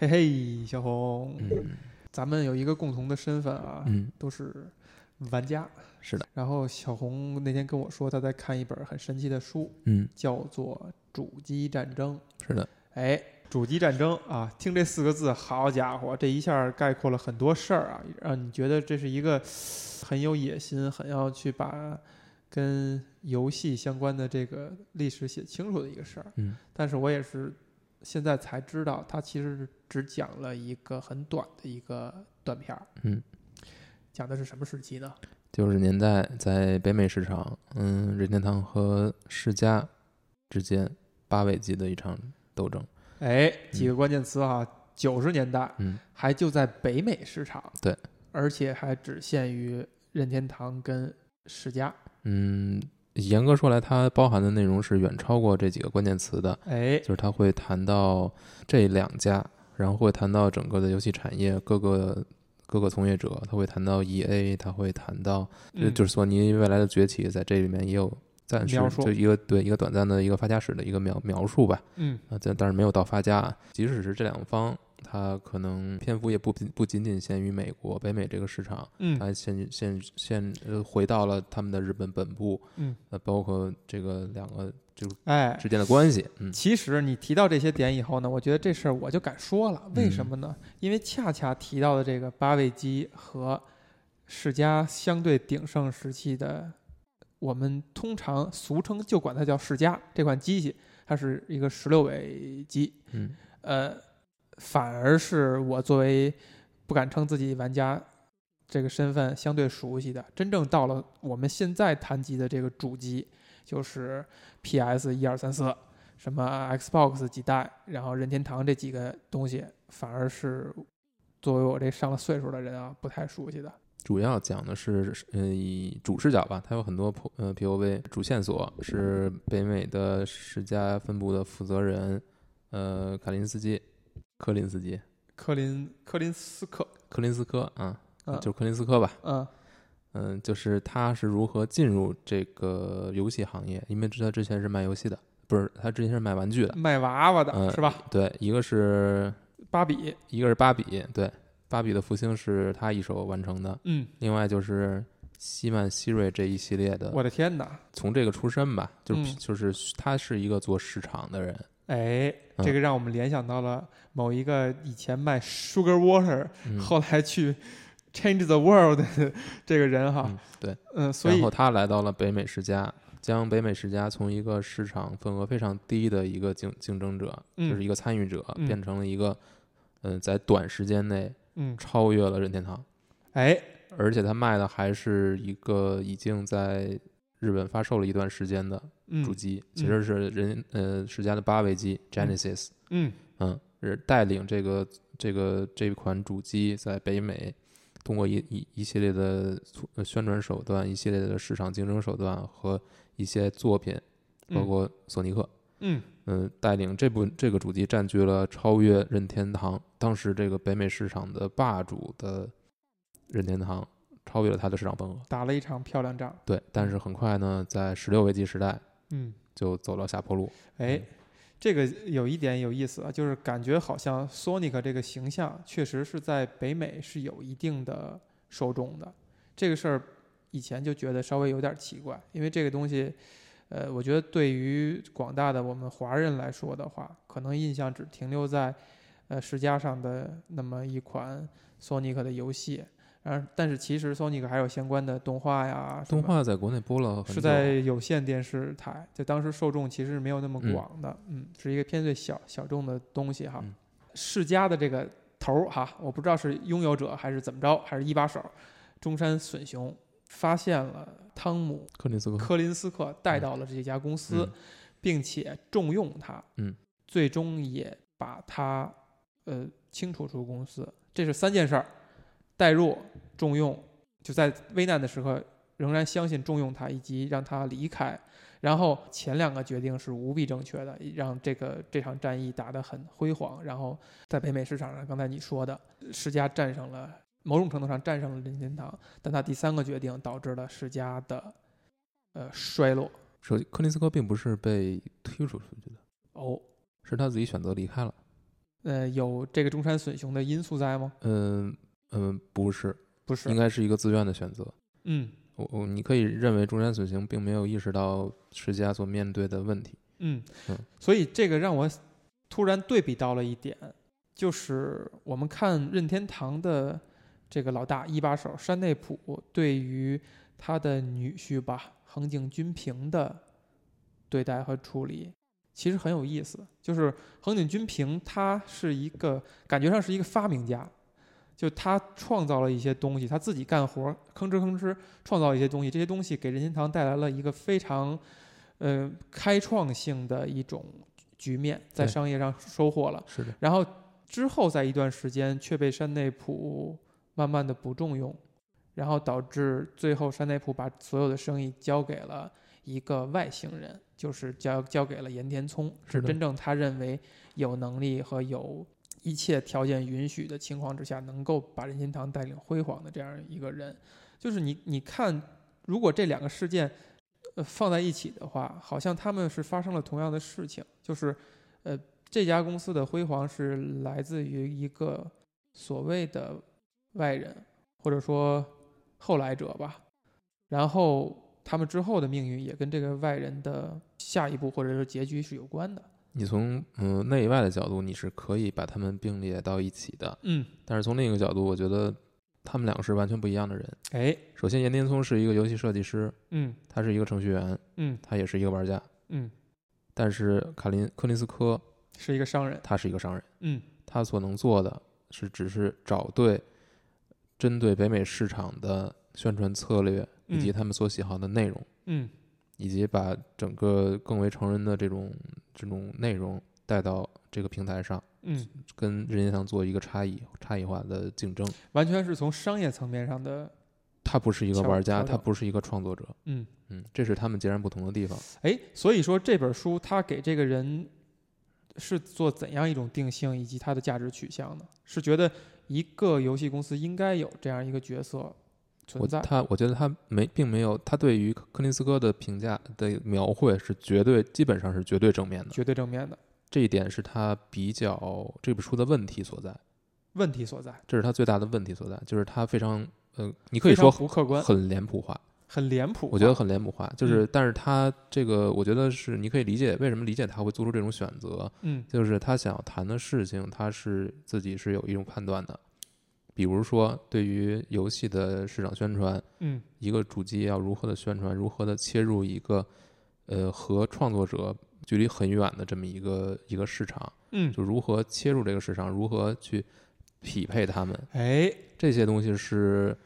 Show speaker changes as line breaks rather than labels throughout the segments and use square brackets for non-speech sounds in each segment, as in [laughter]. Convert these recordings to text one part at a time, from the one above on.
嘿嘿，小红，
嗯
咱们有一个共同的身份啊，
嗯，
都是玩家。
是的，
然后小红那天跟我说，她在看一本很神奇的书，
嗯
叫做《主机战争》。
是的，
哎，主机战争啊，听这四个字，好家伙，这一下概括了很多事儿啊，让你觉得这是一个很有野心、很要去把跟游戏相关的这个历史写清楚的一个事儿。
嗯
但是我也是现在才知道，它其实只讲了一个很短的一个短片儿。
嗯，
讲的是什么时期呢？
九十年代在北美市场，嗯，任天堂和世嘉之间八位机的一场斗争。
哎，几个关键词啊，九十年代
嗯
还就在北美市场，
对，
而且还只限于任天堂跟世嘉。
嗯，严格说来，它包含的内容是远超过这几个关键词的。
哎，
就是它会谈到这两家，然后会谈到整个的游戏产业各个各个从业者，他会谈到 E A，他会谈到就
嗯
就是索尼未来的崛起，在这里面也有暂时就一个对一个短暂的一个发家史的一个描描述吧。
嗯
啊，但但是没有到发家。即使是这两方，它可能篇幅也不不仅仅限于美国、北美这个市场，
嗯
它现现现呃回到了他们的日本本部，
嗯，
呃，包括这个两个就
哎，
之间的关系，嗯
其实你提到这些点以后呢，我觉得这事儿我就敢说了。为什
嗯
么呢？因为恰恰提到的这个八位机和世嘉相对鼎盛时期的，我们通常俗称就管它叫世嘉这款机器，它是一个十六位机。
嗯
呃，反而是我作为不敢称自己玩家这个身份相对熟悉的，真正到了我们现在谈及的这个主机，就是 PS 一二三四，什么 Xbox 几代，然后任天堂这几个东西，反而是作为我这上了岁数的人啊，不太熟悉的。
主要讲的是，呃，以主视角吧，它有很多 P 呃 POV，主线索是北美的世嘉分部的负责人，呃，卡林斯基，科林斯基，
科林科林斯克，
科林斯科啊，
嗯
就科林斯科吧，
嗯
嗯，就是他是如何进入这个游戏行业，因为他之前是卖游戏的，不是，他之前是卖玩具的，
卖娃娃的、
嗯
是吧？
对，一个是
芭比，
一个是芭比，对，芭比的复兴是他一手完成的，
嗯，
另外就是西曼希瑞这一系列的，
我的天哪！
从这个出身吧，就是、
嗯
就是他是一个做市场的人，
哎，
嗯。
这个让我们联想到了某一个以前卖 Sugar Water，、
嗯，
后来去 Change the World 的这个人哈，
嗯对，
嗯，所以
然后他来到了北美世家，将北美世家从一个市场份额非常低的一个竞竞争者，
嗯
就是一个参与者，
嗯。
变成了一个，嗯、在短时间内
嗯，
超越了任天堂，
哎，
而且他卖的还是一个已经在日本发售了一段时间的
嗯
主机，其实是人呃世嘉的八位机 Genesis，
嗯。
嗯，是带领这个这个这款主机在北美通过一一一系列的呃宣传手段、一系列的市场竞争手段和一些作品，包括索尼克，
嗯。
嗯，带领这部这个主机占据了超越任天堂当时这个北美市场的霸主的任天堂，超越了它的市场份额。
打了一场漂亮仗，
对，但是很快呢，在十六位机时代
嗯，
就走了下坡路。
哎。这个有一点有意思啊，就是感觉好像 Sonic 这个形象确实是在北美是有一定的受众的。这个事儿以前就觉得稍微有点奇怪，因为这个东西，呃，我觉得对于广大的我们华人来说的话，可能印象只停留在呃世嘉上的那么一款 Sonic 的游戏。然后，但是其实 Sonic 还有相关的动画呀，
动画在国内播了，
是在有线电视台，就当时受众其实没有那么
嗯
广的，嗯是一个偏对小小众的东西哈。
嗯
世嘉的这个头儿哈，我不知道是拥有者还是怎么着，还是一把手，中山隼雄发现了汤姆
克林斯科。
科林斯克带到了这家公司，
嗯
并且重用他，
嗯，
最终也把他呃清除出公司。这是三件事儿：带入、重用，就在危难的时刻仍然相信重用他，以及让他离开。然后前两个决定是无比正确的，让这个这场战役打得很辉煌。然后在北美市场上，刚才你说的，世嘉战胜了，某种程度上战胜了任天堂，但他第三个决定导致了世嘉的呃衰落。
首先，柯林斯科并不是被推出去的，
哦，
是他自己选择离开了。
呃，有这个中山隼雄的因素在吗？
嗯嗯，不是，
不是
应，该是一个自愿的选择。
嗯
我我你可以认为中山隼雄并没有意识到世家所面对的问题。
嗯
嗯，
所以这个让我突然对比到了一点，就是我们看任天堂的这个老大一把手山内溥对于他的女婿吧横井军平的对待和处理，其实很有意思。就是横井军平他是一个感觉上是一个发明家。就他创造了一些东西，他自己干活，吭哧吭哧创造一些东西，这些东西给任天堂带来了一个非常，呃，开创性的一种局面，在商业上收获了。
是的，
然后之后在一段时间却被山内普慢慢的不重用，然后导致最后山内普把所有的生意交给了一个外星人，就是交交给了岩田聪，
是
真正他认为有能力和有一切条件允许的情况之下，能够把任天堂带领辉煌的这样一个人。就是你你看，如果这两个事件呃放在一起的话，好像他们是发生了同样的事情，就是呃这家公司的辉煌是来自于一个所谓的外人，或者说后来者吧。然后他们之后的命运也跟这个外人的下一步或者是结局是有关的。
你从嗯内外的角度，你是可以把他们并列到一起的。
嗯，
但是从另一个角度，我觉得他们两个是完全不一样的人。
哎，
首先，岩田聪是一个游戏设计师，
嗯
他是一个程序员，
嗯
他也是一个玩家。
嗯，
但是卡林柯林斯科
是一个商人。
他是一个商人，
嗯
他所能做的是只是找对针对北美市场的宣传策略，以及
嗯
他们所喜好的内容，
嗯
以及把整个更为成人的这种这种内容带到这个平台上，
嗯，
跟任天堂做一个差异差异化的竞争。
完全是从商业层面上的。
他不是一个玩家，他不是一个创作者，
嗯，
嗯，这是他们截然不同的地方。
哎，所以说这本书他给这个人是做怎样一种定性，以及他的价值取向呢？是觉得一个游戏公司应该有这样一个角色
我
存在？
他我觉得他没并没有他对于柯林斯科的评价的描绘是绝对基本上是绝对正面的，
绝对正面的。
这一点是他比较这本书的问题所在，
问题所在，
这是他最大的问题所在，就是他非常呃，你可以说
不客观，
很脸谱化，
很脸谱。
我觉得很脸谱化，就是、
嗯
但是他这个我觉得是你可以理解为什么理解他会做出这种选择，
嗯。
就是他想要谈的事情，他是自己是有一种判断的，比如说对于游戏的市场宣传，
嗯
一个主机要如何的宣传，如何的切入一个呃和创作者距离很远的这么一个一个市场，
嗯，
就如何切入这个市场，如何去匹配他们，
哎，
这些东西是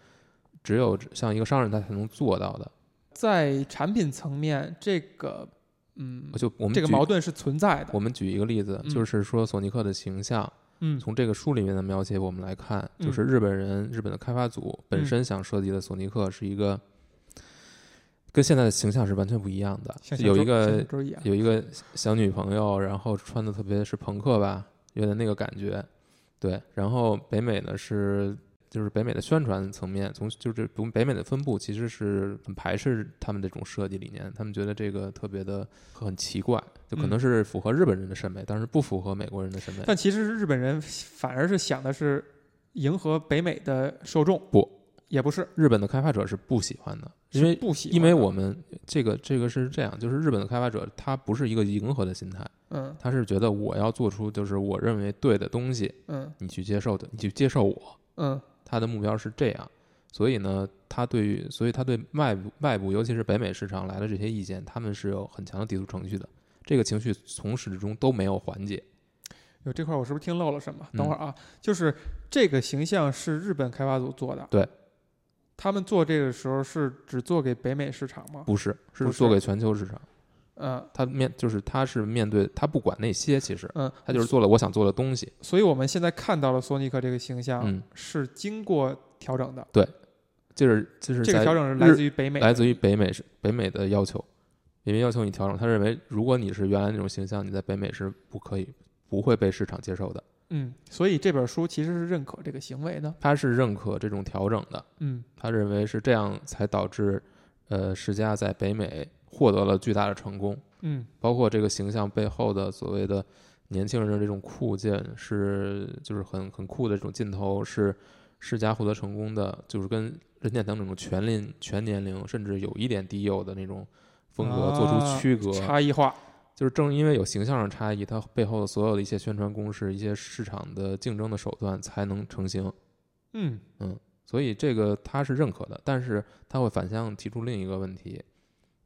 只有像一个商人他才能做到的。
在产品层面，这个嗯，
就我们
这个矛盾是存在的
我。们举一个例子，
嗯
就是说索尼克的形象，
嗯。
从这个书里面的描写我们来看，
嗯
就是日本人、日本的开发组本
嗯
身想设计的索尼克是一个跟现在的形象是完全不一样的有一个有一个小女朋友，然后穿的特别是朋克吧，有点那个感觉。对，然后北美呢是就是北美的宣传层面，从就是从北美的分布其实是很排斥他们这种设计理念，他们觉得这个特别的很奇怪，就可能
嗯
是符合日本人的审美，但是不符合美国人的审美。
但其实是日本人反而是想的是迎合北美的受众，
不，
也不是，
日本的开发者是不喜欢的，因为
不喜欢，
因为我们这个这个是这样，就是日本的开发者他不是一个迎合的心态，
嗯
他是觉得我要做出就是我认为对的东西，
嗯
你去接受的，你去接受我，
嗯
他的目标是这样，所以呢，他对于所以他对外部外部尤其是北美市场来的这些意见，他们是有很强的抵触情绪的，这个情绪从始至终都没有缓解。
有这块儿我是不是听漏了什么？等会儿
嗯
啊，就是这个形象是日本开发组做的，
对，
他们做这个时候是只做给北美市场吗？
不是，是做给全球市场。
嗯。
他面就是他是面对他不管那些，其实。
嗯，
他就是做了我想做的东西。
所以我们现在看到了索尼克这个形象
嗯，
是经过调整的，对。
就是就是
这个调整是来自于北美，
来自于北美是北美的要求，因为要求你调整。他认为，如果你是原来那种形象，你在北美是不可以不会被市场接受的。
嗯，所以这本书其实是认可这个行为的，
他是认可这种调整的，
嗯。
他认为是这样才导致，呃，世嘉在北美获得了巨大的成功。
嗯
包括这个形象背后的所谓的年轻人的这种酷劲是就是很很酷的这种劲头是世家获得成功的，就是跟任天堂这种全龄全年龄甚至有一点低幼的那种风格做出区隔，
差异化。
就是正因为有形象上差异，它背后的所有的一些宣传攻势、一些市场的竞争的手段才能成型。
嗯
嗯，所以这个他是认可的，但是他会反向提出另一个问题：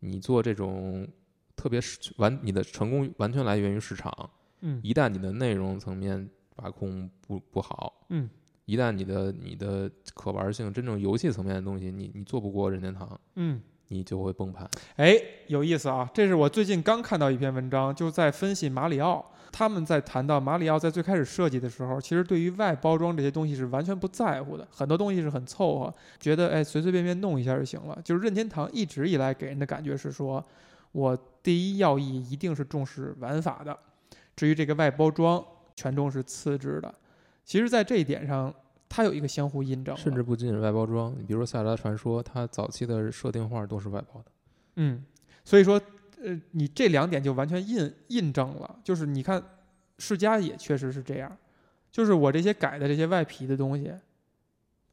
你做这种特别是完，你的成功完全来源于市场。
嗯
一旦你的内容层面把控不不好，
嗯，
一旦你的你的可玩性真正游戏层面的东西，你你做不过任天堂，
嗯。
你就会崩盘。
哎，有意思啊！这是我最近刚看到一篇文章，就在分析马里奥。他们在谈到马里奥在最开始设计的时候，其实对于外包装这些东西是完全不在乎的，很多东西是很凑合，觉得哎随随便便弄一下就行了。就是任天堂一直以来给人的感觉是说，我第一要义一定是重视玩法的，至于这个外包装权重是次之的。其实，在这一点上，它有一个相互印证，
甚至不仅仅是外包装，你比如说《塞尔达传说》，它早期的设定画都是外包的。
嗯，所以说，呃，你这两点就完全印印证了，就是你看，世嘉也确实是这样，就是我这些改的这些外皮的东西，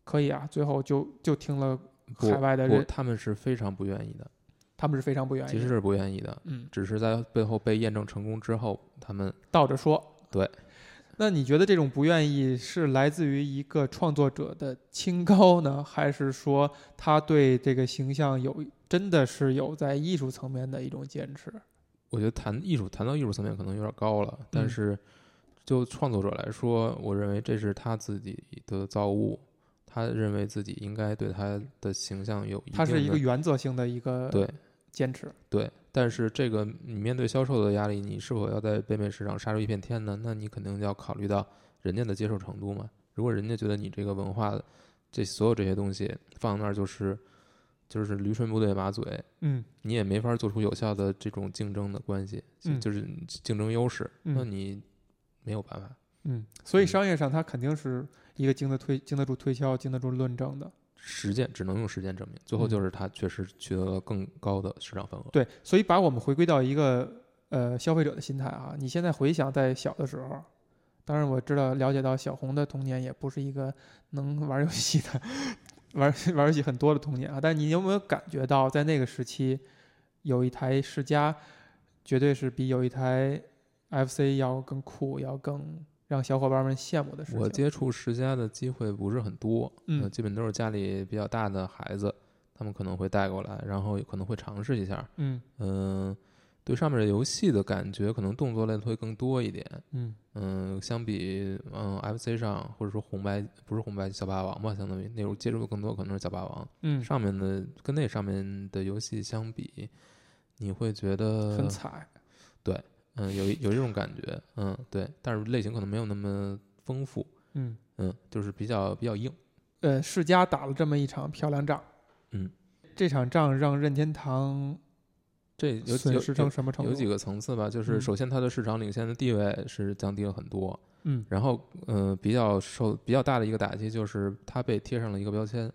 可以啊，最后就就听了海外的人，
他们是非常不愿意的，
他们是非常不愿意，
其实是不愿意的，
嗯，
只是在背后被验证成功之后，他们
倒着说，
对。
那你觉得这种不愿意是来自于一个创作者的清高呢，还是说他对这个形象有真的是有在艺术层面的一种坚持？
我觉得谈艺术，谈到艺术层面可能有点高了，但
嗯
是就创作者来说，我认为这是他自己的造物，他认为自己应该对他的形象有一定的
它是一个原则性的一个
对
坚持。
对，但是这个你面对销售的压力，你是否要在北美市场杀出一片天呢？那你肯定要考虑到人家的接受程度嘛。如果人家觉得你这个文化，这所有这些东西放那儿就是就是驴唇不对马嘴，
嗯
你也没法做出有效的这种竞争的关系，就
嗯
就是竞争优势，
嗯
那你没有办法。
嗯，所以
嗯
商业上它肯定是一个经得推、经得住推敲、经得住论证的。
实践只能用实践证明，最后
嗯
就是它确实取得了更高的市场份额。
对，所以把我们回归到一个呃消费者的心态啊，你现在回想在小的时候，当然我知道了解到小红的童年也不是一个能玩游戏的玩 [laughs] 玩游戏很多的童年啊，但你有没有感觉到在那个时期有一台世嘉，绝对是比有一台 FC 要更酷，要更让小伙伴们羡慕的事情。
我接触世嘉的机会不是很多，
嗯
呃基本都是家里比较大的孩子，他们可能会带过来，然后可能会尝试一下。
嗯
嗯、对上面的游戏的感觉，可能动作类的会更多一点。
嗯
嗯，相比嗯 FC 上或者说红白不是红白小霸王吧，相当于那种接触的更多可能是小霸王。
嗯，
上面的跟那上面的游戏相比，你会觉得
很惨。
嗯有有这种感觉，嗯对，但是类型可能没有那么丰富，
嗯。
嗯，就是比较比较硬。
呃，世嘉打了这么一场漂亮仗，
嗯，
这场仗让任天堂
这有
损失
有有
成什么程度？
有几个层次吧，就是
嗯。
首先它的市场领先的地位是降低了很多，
嗯。
然后嗯、呃比较受比较大的一个打击就是它被贴上了一个标签，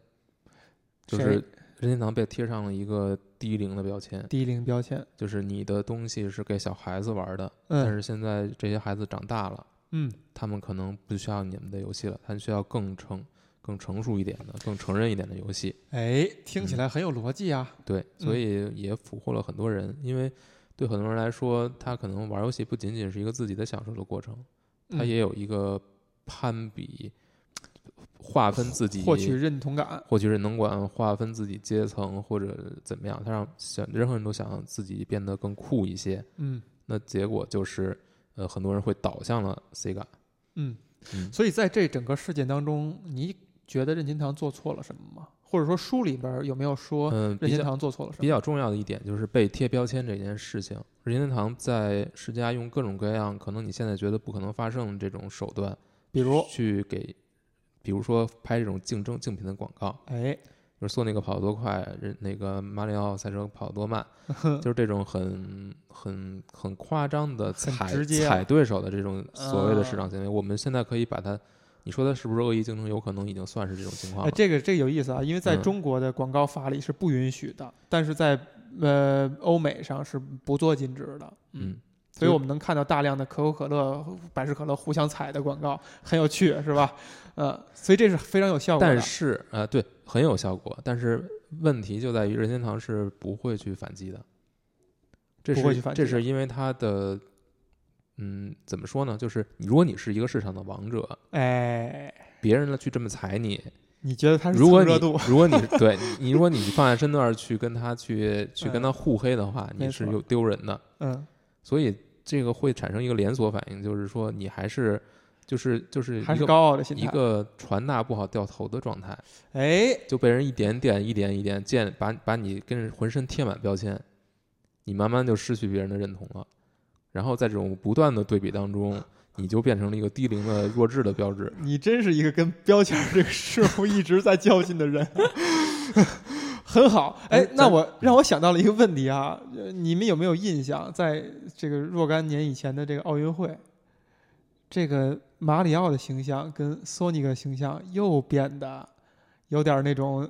就是任天堂被贴上了一个低龄的标签，
低龄标签，
就是你的东西是给小孩子玩的，但
嗯
是现在这些孩子长大了，
嗯。
他们可能不需要你们的游戏了，他们需要更成更成熟一点的、更成人一点的游戏。
哎，听起
嗯
来很有逻辑啊。
对，所
嗯
以也俘获了很多人，因为对很多人来说，他可能玩游戏不仅仅是一个自己的享受的过程，他
嗯
也有一个攀比、划分自己、
获取认同感，
获取认同感、划分自己阶层或者怎么样，他让想任何人都想让自己变得更酷一些，
嗯
那结果就是，呃，很多人会倒向了 Sega。
嗯。
嗯，
所以在这整个事件当中，你觉得任天堂做错了什么吗？或者说书里边有没有说
嗯，
任天堂做错了什么
比
么？
较重要的一点就是被贴标签这件事情。任天堂在世嘉用各种各样可能你现在觉得不可能发生的这种手段，
比如，
去给，比如说拍这种竞争竞品的广告，
哎，
就是索尼克跑得多快，人那个马里奥赛车跑得多慢，[laughs] 就是这种很很很夸张的踩对手的这种所谓的市
啊
场行为。我们现在可以把它，你说它是不是恶意竞争？有可能已经算是这种情况
哎，
了。
这个这个有意思啊，因为在
嗯
中国的广告法里是不允许的，但是在呃欧美上是不做禁止的。
嗯，
所以我们能看到大量的可口可乐、百事可乐互相踩的广告，很有趣，是吧？呃，所以这是非常有效果的。
但是呃，对，很有效果。但是问题就在于任天堂是不会去反击的，这
不会
是这
去反击的
是因为它的，嗯，怎么说呢？就是如果你是一个市场的王者，
哎，
别人呢去这么踩你，
你觉得他是
如果你
蹭热度？[laughs]
如果你对你你如果你放下身段去跟他去去跟
嗯
他互黑的话，你是有丢人的。
嗯，
所以这个会产生一个连锁反应，就是说你还是就是就是一个
还是高傲的心态。
一个传达不好掉头的状态，
哎，
就被人一点点一点一点建把把你跟浑身贴满标签，你慢慢就失去别人的认同了。然后在这种不断的对比当中，你就变成了一个低龄的弱智的标志。
你真是一个跟标签这个事物一直在较劲的人，[laughs] 很好。哎
哎，
那我让我想到了一个问题啊，呃你们有没有印象，在这个若干年以前的这个奥运会，这个马里奥的形象跟索尼克形象又变得有点那种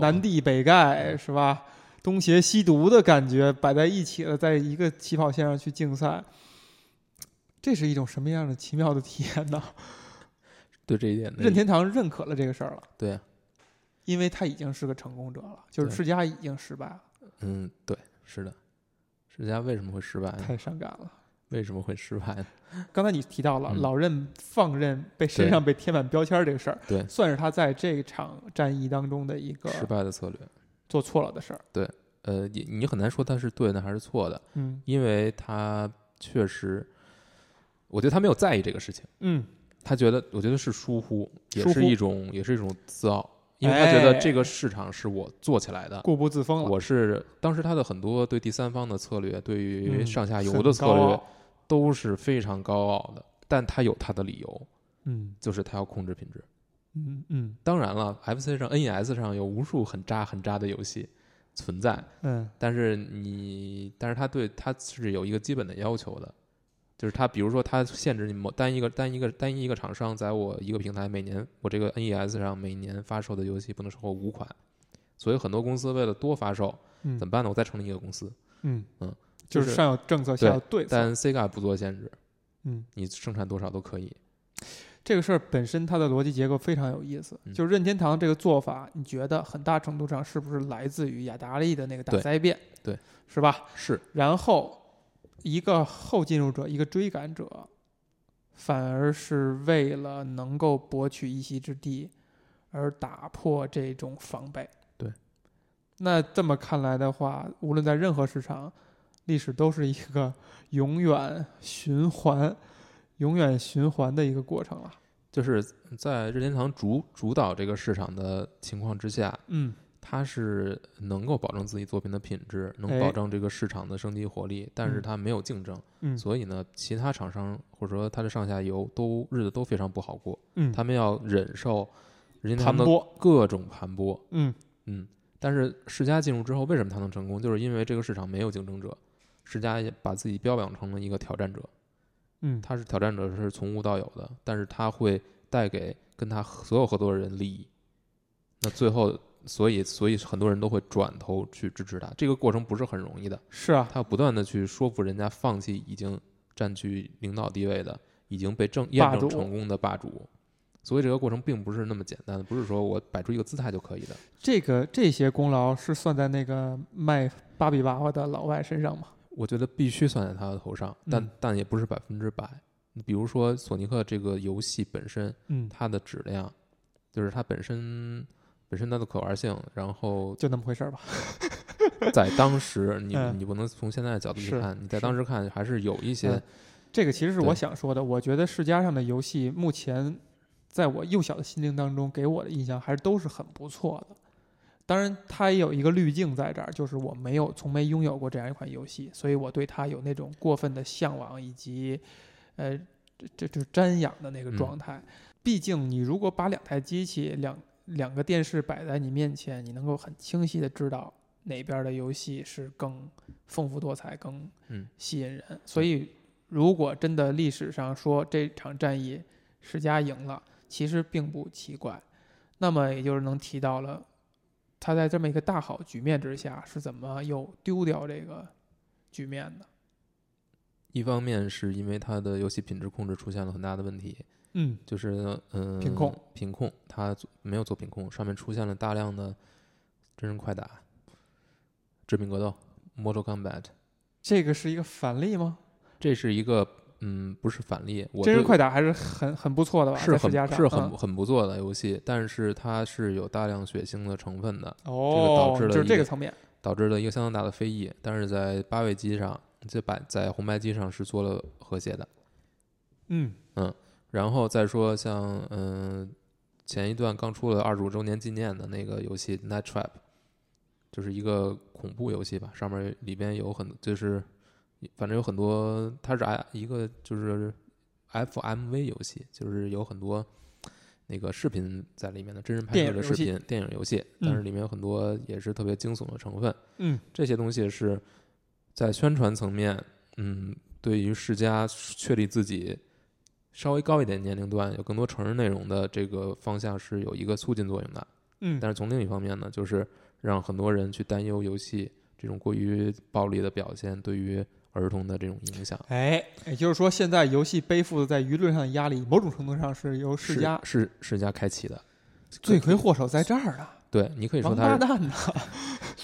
南帝北丐是吧？东邪西毒的感觉摆在一起了，在一个起跑线上去竞赛，这是一种什么样的奇妙的体验呢？
对这一点
任天堂认可了这个事儿了，
对啊，
因为他已经是个成功者了，就是世嘉已经失败了，
嗯，对，是的。世嘉为什么会失败？
太伤感了。
为什么会失败呢？
刚才你提到了
嗯
老任放任被身上被贴满标签这个事儿，
对
算是他在这场战役当中的一个
失败的策略。
做错了的事儿。
对呃，你你很难说他是对的还是错的，
嗯
因为他确实，我觉得他没有在意这个事情，
嗯，
他觉得，我觉得是疏忽，也是一种，也是一种自傲，因为他觉得
哎
这个市场是我做起来的，
固步自封了。
我是当时他的很多对第三方的策略，对于
嗯
上下游的策略都是非常高傲的，但他有他的理由，
嗯
就是他要控制品质。
嗯嗯。
当然了，FC 上、NES 上有无数很渣很渣的游戏存在，
嗯。
但是你，但是他对他是有一个基本的要求的，就是他比如说他限制你某单一个单一个单一一个厂商在我一个平台每年我这个 NES 上每年发售的游戏不能超过五款，所以很多公司为了多发售
嗯。
怎么办呢？我再成立一个公司，
嗯。
嗯，
就
就是是
上有政策，下有对策。
但 Sega 不做限制，
嗯，
你生产多少都可以。
这个事儿本身它的逻辑结构非常有意思，
嗯
就是任天堂这个做法，你觉得很大程度上是不是来自于雅达利的那个大灾变？
对，
是吧？
是，
然后一个后进入者，一个追赶者，反而是为了能够博取一席之地，而打破这种防备。
对，
那这么看来的话，无论在任何市场，历史都是一个永远循环、永远循环的一个过程了。
就是在任天堂主主导这个市场的情况之下，
嗯。
它是能够保证自己作品的品质，能
哎
保证这个市场的生机活力，但是
嗯。
它没有竞争，
嗯。
所以呢，其他厂商或者说它的上下游都日子都非常不好过，
嗯，
他们要忍受任天堂的，各种盘剥，
嗯。
嗯，但是世嘉进入之后，为什么它能成功？就是因为这个市场没有竞争者，世嘉也把自己标榜成了一个挑战者，
嗯
他是挑战者是从无到有的，但是他会带给跟他所有合作的人利益。那最后，所以所以很多人都会转头去支持他。这个过程不是很容易的，
是啊，
他要不断的去说服人家放弃已经占据领导地位的、已经被证验证成功的霸主。所以这个过程并不是那么简单的，不是说我摆出一个姿态就可以的。
这个这些功劳是算在那个卖芭比娃娃的老外身上吗？
我觉得必须算在他的头上，但、
嗯
但也不是百分之百。你比如说索尼克这个游戏本身，
嗯，
它的质量，就是它本身本身它的可玩性，然后
就那么回事儿吧。[laughs]
在当时你
嗯
你不能从现在的角度去看，你在当时看还是有一些
嗯这个其实是我想说的。我觉得世嘉上的游戏目前在我幼小的心灵当中给我的印象还是都是很不错的。当然，它也有一个滤镜在这儿，就是我没有从没拥有过这样一款游戏，所以我对它有那种过分的向往以及，呃，这这就瞻仰的那个
嗯
状态。毕竟，你如果把两台机器、两两个电视摆在你面前，你能够很清晰的知道哪边的游戏是更丰富多彩、更
嗯
吸引人。所以，如果真的历史上说这场战役世嘉赢了，其实并不奇怪。那么，也就是能提到了他在这么一个大好局面之下是怎么又丢掉这个局面的。
一方面是因为他的游戏品质控制出现了很大的问题，
嗯
就是嗯，
品控，
品控，它做没有做品控，上面出现了大量的真人快打、致命格斗、Mortal Kombat，
这个是一个反例吗？
这是一个嗯，不是反例，我
真人快打还是很很不错的吧？
是很是很
嗯
很不错的游戏，但是它是有大量血腥的成分的，
哦，这个
导致了就是
这个层面。
导致了一个相当大的非议。但是在八位机上，这白在红白机上是做了和谐的。
嗯
然后再说像嗯、前一段刚出了二十五周年纪念的那个游戏《Night Trap》，就是一个恐怖游戏吧，上面里边有很就是反正有很多，它是 I 一个就是 FMV 游戏，就是有很多那个视频在里面的真人拍摄的视频电影游戏，但是
嗯
里面有很多也是特别惊悚的成分。
嗯
这些东西是在宣传层面，嗯，对于世嘉确立自己稍微高一点年龄段有更多成人内容的这个方向是有一个促进作用的。
嗯，
但是从另一方面呢，就是让很多人去担忧游戏这种过于暴力的表现对于儿童的这种影响。
哎，也就是说，现在游戏背负的在舆论上的压力，某种程度上是由世
是
嘉
是世嘉开启的，
罪魁祸首在这儿呢。
对你可以说
王
它是，
八蛋呢？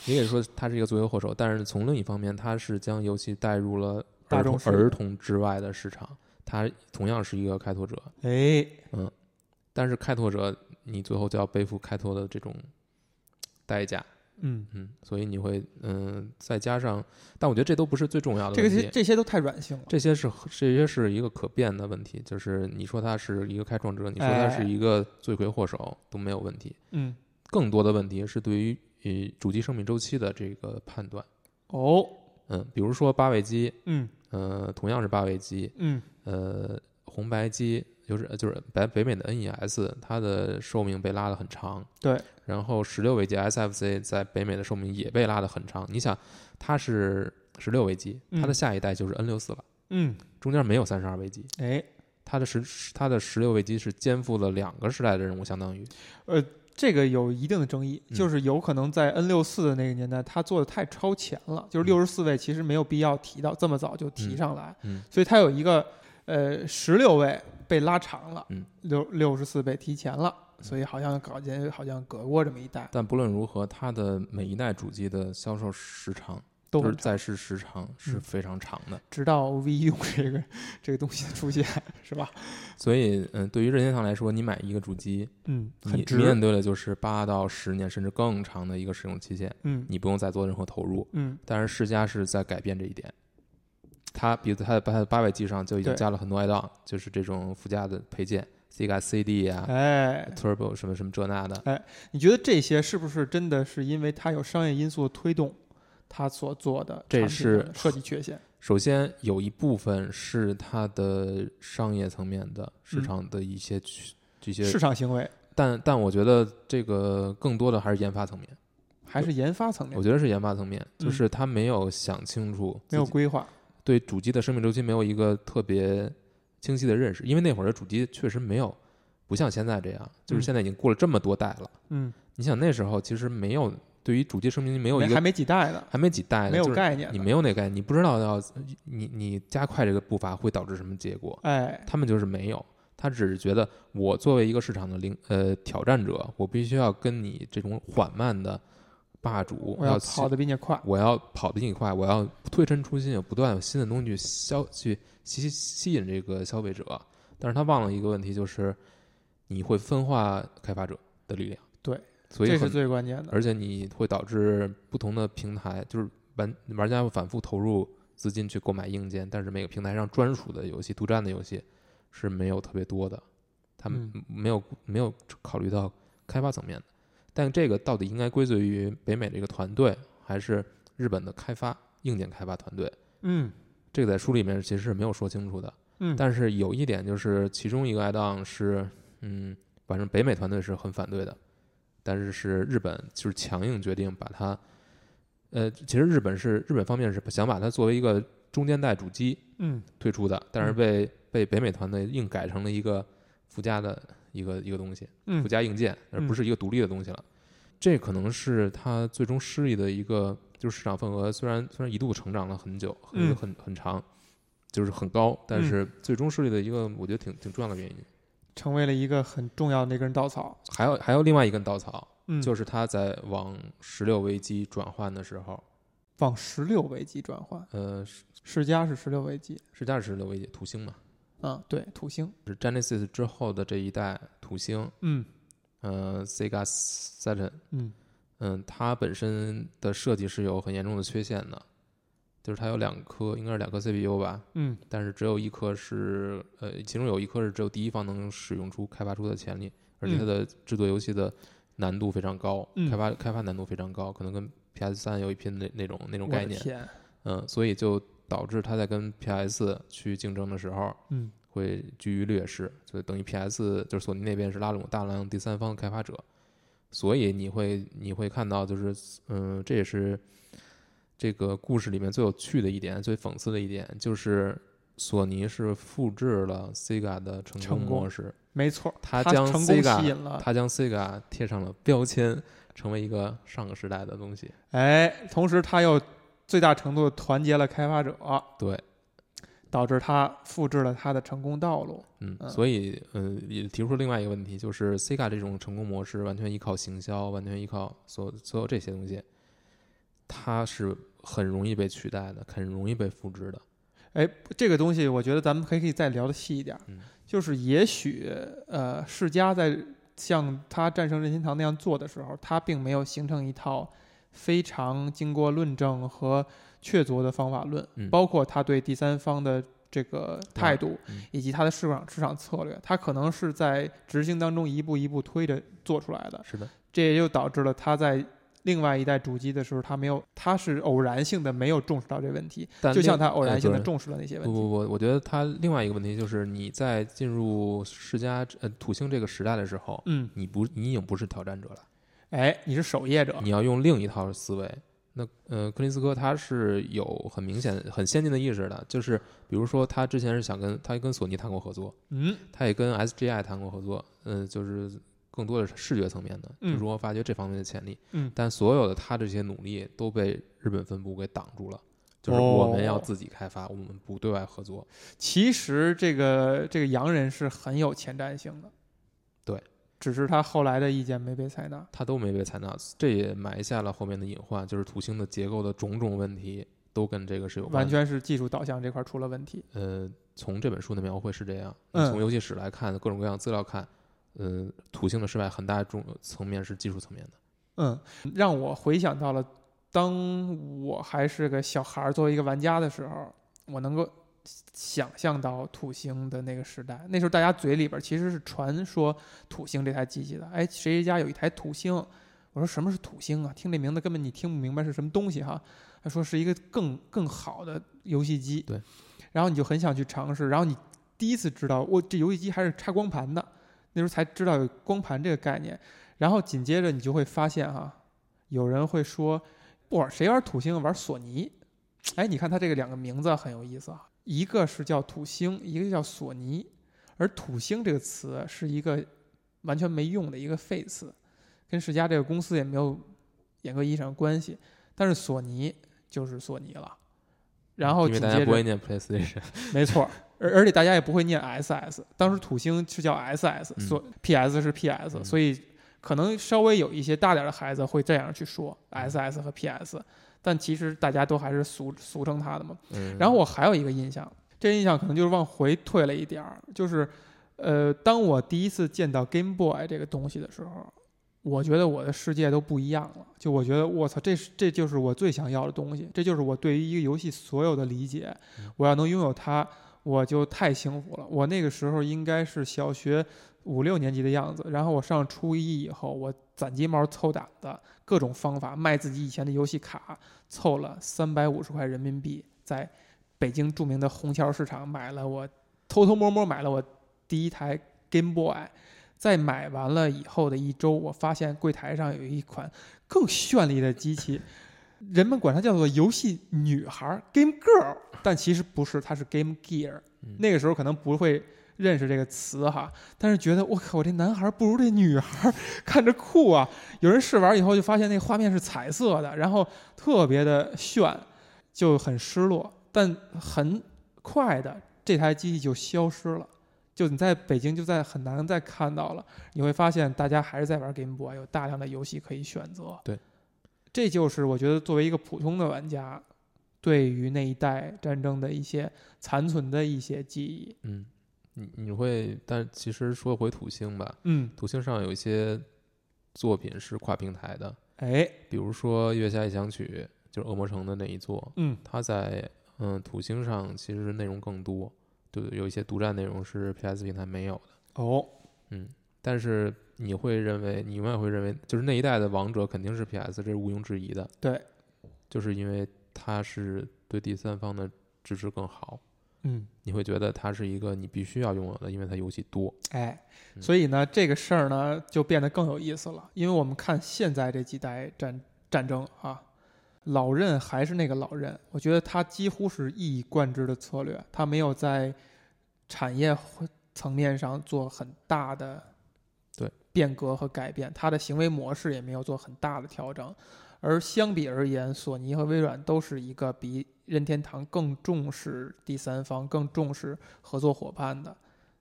你可以说他是一个罪魁祸首，但是从另一方面，他是将游戏带入了儿童
大众
儿童之外的市场，他同样是一个开拓者，
哎，嗯
但是开拓者你最后就要背负开拓的这种代价，
嗯，
嗯，所以你会嗯、再加上，但我觉得这都不是最重要的
这个
问题。
这这些都太软性了。
这些是这些是一个可变的问题，就是你说他是一个开创者，你说他是一个罪魁祸首都没有问题。
嗯，
更多的问题是对于呃主机生命周期的这个判断。
哦，
嗯，比如说八位机，
嗯
呃，同样是八位机，
嗯
呃，红白机就是就是北北美的 NES，它的寿命被拉得很长。
对。
然后十六位机 SFC 在北美的寿命也被拉得很长。你想，它是十六位机，它的
嗯
下一代就是 N 六四了，
嗯，
中间没有三十二位机。
哎，
它的十它的十六位机是肩负了两个时代的任务，相当于呃
这个有一定的争议，
嗯
就是有可能在 N 六四的那个年代，它做的太超前了，就是
嗯
六十四位其实没有必要提到这么早就提上来，
嗯
所以它有一个呃十六位被拉长了，
嗯
六六十四被提前了，所以好像搞见好像隔过这么一代，
但不论如何，它的每一代主机的销售时长，
都是
在世时长是
嗯
非常长的。
直到 VU 这个这个东西的出现，是吧？[laughs]
所以，嗯，对于任天堂来说，你买一个主机，
嗯，
你
很值，
面对的就是八到十年甚至更长的一个使用期限，
嗯
你不用再做任何投入。
嗯
但是世嘉是在改变这一点，它比如它的它的八百 G 上就已经加了很多 add-on，就是这种附加的配件，Sega CD 啊、
哎
，Turbo 什么什么这那的。
哎你觉得这些是不是真的是因为它有商业因素推动，它所做的
这是
设计缺陷？
首先有一部分是它的商业层面的市场的一些趋这些，
市场行为。
但但我觉得这个更多的还是研发层面，
还是研发层面。
我觉得是研发层面，
嗯。
就是他没有想清楚
没有规划？
对主机的生命周期没有一个特别清晰的认识，因为那会儿的主机确实没有不像现在这样，就是
嗯
现在已经过了这么多代了。
嗯，
你想那时候其实没有对于主机生命没有一个
没还没几代呢，
还没几代呢，
没有概念。
你没有那概念，你不知道要你你加快这个步伐会导致什么结果。
哎，
他们就是没有，他只是觉得我作为一个市场的领呃挑战者，我必须要跟你这种缓慢的霸主
我要跑得比你快。
我要跑得比你快，我要推陈出新，有不断有新的东西去消去吸吸引这个消费者。但是他忘了一个问题，就是你会分化开发者的力量。
对，这是
所以是
最关键的。
而且你会导致不同的平台，就是玩玩家会反复投入资金去购买硬件，但是每个平台上专属的游戏、独占的游戏是没有特别多的，他们
嗯
没有没有考虑到开发层面的。但这个到底应该归罪于北美这个团队，还是日本的开发硬件开发团队？
嗯
这个在书里面其实是没有说清楚的。
嗯，
但是有一点就是，其中一个 add-on 是，嗯，反正北美团队是很反对的，但是是日本就是强硬决定把它，呃，其实日本是日本方面是想把它作为一个中间代主机
嗯
推出的，但是
嗯
被、被北美团队硬改成了一个附加的一个一个东西，
嗯
附加硬件，而不是一个独立的东西了。这可能是它最终失利的一个，就是市场份额虽然虽然一度成长了很久，很、
嗯
很很长，就是很高，但
嗯
是最终失利的一个我觉得挺挺重要的原因。
成为了一个很重要的那根稻草。
还有还有另外一根稻草，
嗯，
就是它在往十六位机转换的时候，
往十六位机转换，
呃，世
世嘉是十六位机。
世嘉是十六位机，土星嘛，
嗯，对，土星。
是 Genesis 之后的这一代土星，
嗯。
呃，Sega Saturn，
嗯。
嗯，它本身的设计是有很严重的缺陷的，就是它有两颗，应该是两颗 CPU 吧，
嗯。
但是只有一颗是，呃，其中有一颗是只有第一方能使用出开发出的潜力，而且它
嗯
的制作游戏的难度非常高，
嗯。
开发开发难度非常高，可能跟 PS 三有一拼的那种那种概念，嗯，所以就导致它在跟 PS 去竞争的时候
嗯
会居于劣势，所以等于 PS 就是索尼那边是拉拢大量第三方开发者，所以你会你会看到就是，嗯，这也是这个故事里面最有趣的一点，最讽刺的一点就是。索尼是复制了 Sega 的成
成功
功模式，
没错，它
它将 Sega
吸引了。
它将 Sega 贴上了标签，成为一个上个时代的东西。
哎，同时他又最大程度地团结了开发者，
对，
导致他复制了他的成功道路。
嗯，
嗯
所以嗯，也提出另外一个问题，就是 Sega 这种成功模式完全依靠行销，完全依靠所所有这些东西，它是很容易被取代的，很容易被复制的。
哎，这个东西我觉得咱们可以可以再聊的细一点就是也许呃，世嘉在像他战胜任天堂那样做的时候，他并没有形成一套非常经过论证和确凿的方法论，
嗯
包括他对第三方的这个态度，
嗯
以及他的市场市场策略，他可能是在执行当中一步一步推着做出来的。
是的，
这也就导致了他在另外一代主机的时候，他没有，他是偶然性的没有重视到这个问题，
但
就像他偶然性的重视了那些问题。
不不不，我觉得他另外一个问题就是你在进入世嘉呃土星这个时代的时候，
嗯，
你不你已经不是挑战者了。
哎，你是守业者，
你要用另一套思维。那呃，柯林斯科他是有很明显、很先进的意识的，就是比如说他之前是想跟他跟索尼谈过合作，
嗯
他也跟 SGI 谈过合作，嗯、就是更多的是视觉层面的，
嗯
就如何发掘这方面的潜力。
嗯
但所有的他这些努力都被日本分部给挡住了，就是
哦
我们要自己开发，我们不对外合作。
其实这个这个洋人是很有前瞻性的，
对，
只是他后来的意见没被采纳。
他都没被采纳，这也埋下了后面的隐患，就是土星的结构的种种问题都跟这个是有关的。
完全是技术导向这块出了问题。
呃，从这本书的描绘是这样，
嗯
从游戏史来看，各种各样资料看，呃，土星的失败很大种层面是技术层面的。
嗯，让我回想到了当我还是个小孩儿，作为一个玩家的时候，我能够想象到土星的那个时代。那时候大家嘴里边其实是传说土星这台机器的，哎，谁谁家有一台土星？我说什么是土星啊？听这名字根本你听不明白是什么东西哈。他说是一个更更好的游戏机，
对。
然后你就很想去尝试，然后你第一次知道，我这游戏机还是插光盘的，那时候才知道有光盘这个概念。然后紧接着你就会发现哈、有人会说，不玩谁玩土星玩索尼？哎，你看它这个两个名字很有意思啊，一个是叫土星，一个叫索尼。而土星这个词是一个完全没用的一个废词，跟世嘉这个公司也没有严格意义上的关系。但是索尼就是索尼了。然后
因为
紧接着
大家不会念 PlayStation，[laughs]
没错，而而且大家也不会念 SS，当时土星是叫 SS，
嗯
所 PS 是 PS，、
嗯
所以可能稍微有一些大点的孩子会这样去说
嗯
SS 和 PS，但其实大家都还是俗俗称它的嘛。
嗯，
然后我还有一个印象，这个印象可能就是往回退了一点儿，就是呃，当我第一次见到 Game Boy 这个东西的时候，我觉得我的世界都不一样了。就我觉得我操，这是这就是我最想要的东西，这就是我对于一个游戏所有的理解
嗯。
我要能拥有它，我就太幸福了。我那个时候应该是小学五六年级的样子，然后我上初一以后，我攒鸡毛凑胆的，各种方法卖自己以前的游戏卡，凑了三百五十块人民币，在北京著名的虹桥市场买了我偷偷摸摸买了我第一台 Game Boy。在买完了以后的一周，我发现柜台上有一款更绚丽的机器，人们管它叫做游戏女孩 Game Girl，但其实不是，它是 Game Gear。
嗯
那个时候可能不会认识这个词哈，但是觉得我靠，我这男孩不如这女孩 [laughs] 看着酷啊！有人试玩以后就发现那画面是彩色的，然后特别的炫，就很失落。但很快的，这台机器就消失了。就你在北京就在很难再看到了，你会发现大家还是在玩 Game Boy，有大量的游戏可以选择。
对，
这就是我觉得作为一个普通的玩家，对于那一代战争的一些残存的一些记忆。
嗯，你你会，但其实说回土星吧，
嗯，
土星上有一些作品是跨平台的，
哎，
比如说《月下夜想曲》，就是恶魔城的那一座，
嗯，
它在嗯土星上其实内容更多，对，有一些独占内容是 PS 平台没有的，
哦，
嗯，但是你会认为，你永远会认为，就是那一代的王者肯定是 PS，这是毋庸置疑的，
对，
就是因为它是对第三方的支持更好，
嗯，
你会觉得它是一个你必须要拥有的，因为它游戏多，
哎，
嗯。
所以呢，这个事儿呢就变得更有意思了，因为我们看现在这几代战战争啊，老任还是那个老任，我觉得他几乎是一以贯之的策略，他没有在产业层面上做很大的
对。
变革和改变，他的行为模式也没有做很大的调整。而相比而言，索尼和微软都是一个比任天堂更重视第三方、更重视合作伙伴的。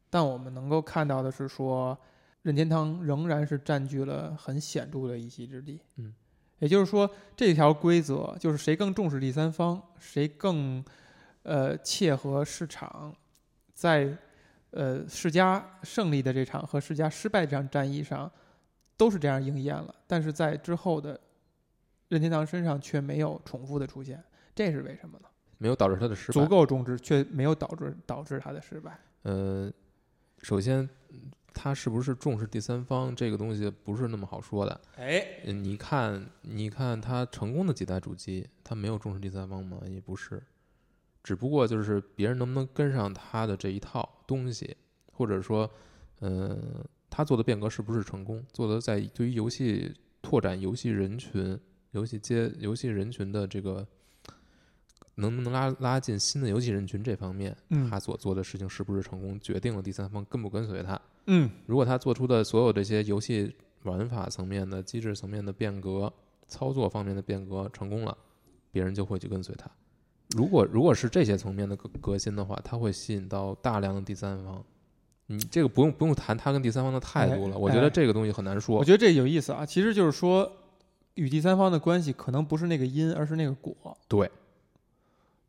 但我们能够看到的是说，任天堂仍然是占据了很显著的一席之地。
嗯，
也就是说，这条规则就是谁更重视第三方，谁更呃切合市场，在呃世嘉胜利的这场和世嘉失败这场战役上都是这样应验了，但是在之后的任天堂身上却没有重复的出现，这是为什么呢？
没有导致他的失败。
足够重视，却没有导致导致他的失败。
呃，首先，他是不是重视第三方这个东西不是那么好说的。
哎，
嗯你看，你看他成功的几代主机，他没有重视第三方吗？也不是，只不过就是别人能不能跟上他的这一套东西，或者说，呃，他做的变革是不是成功，做的在对于游戏拓展游戏人群、游戏接游戏人群的这个。能不能拉拉近新的游戏人群这方面，
嗯
他所做的事情是不是成功，决定了第三方跟不跟随他。
嗯，
如果他做出的所有这些游戏玩法层面的、机制层面的变革、操作方面的变革成功了，别人就会去跟随他。如果如果是这些层面的革革新的话，它会吸引到大量的第三方。你这个不用不用谈他跟第三方的态度了，
哎
我觉得
哎
这个东西很难说。
我觉得这有意思啊。其实就是说，与第三方的关系可能不是那个因，而是那个果。
对，